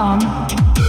come.